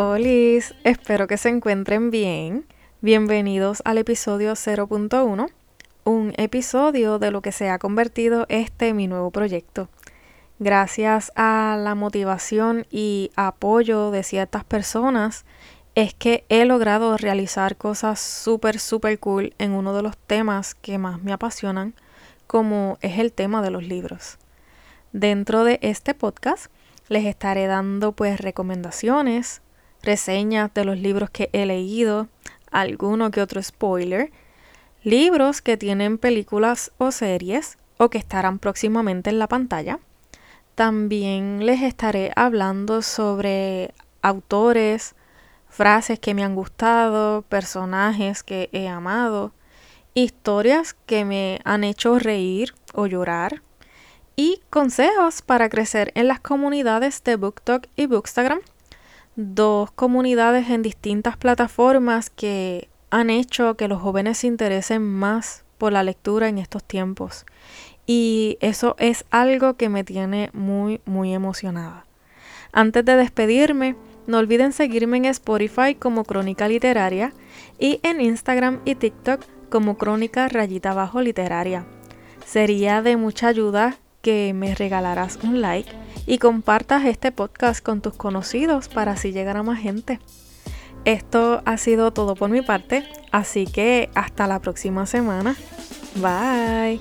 Hola, espero que se encuentren bien. Bienvenidos al episodio 0.1, un episodio de lo que se ha convertido este mi nuevo proyecto. Gracias a la motivación y apoyo de ciertas personas, es que he logrado realizar cosas súper, súper cool en uno de los temas que más me apasionan, como es el tema de los libros. Dentro de este podcast les estaré dando pues recomendaciones, reseñas de los libros que he leído, alguno que otro spoiler, libros que tienen películas o series o que estarán próximamente en la pantalla. También les estaré hablando sobre autores, frases que me han gustado, personajes que he amado, historias que me han hecho reír o llorar y consejos para crecer en las comunidades de BookTok y Bookstagram dos comunidades en distintas plataformas que han hecho que los jóvenes se interesen más por la lectura en estos tiempos. Y eso es algo que me tiene muy, muy emocionada. Antes de despedirme, no olviden seguirme en Spotify como Crónica Literaria y en Instagram y TikTok como Crónica Rayita Bajo Literaria. Sería de mucha ayuda que me regalarás un like y compartas este podcast con tus conocidos para así llegar a más gente. Esto ha sido todo por mi parte, así que hasta la próxima semana. Bye.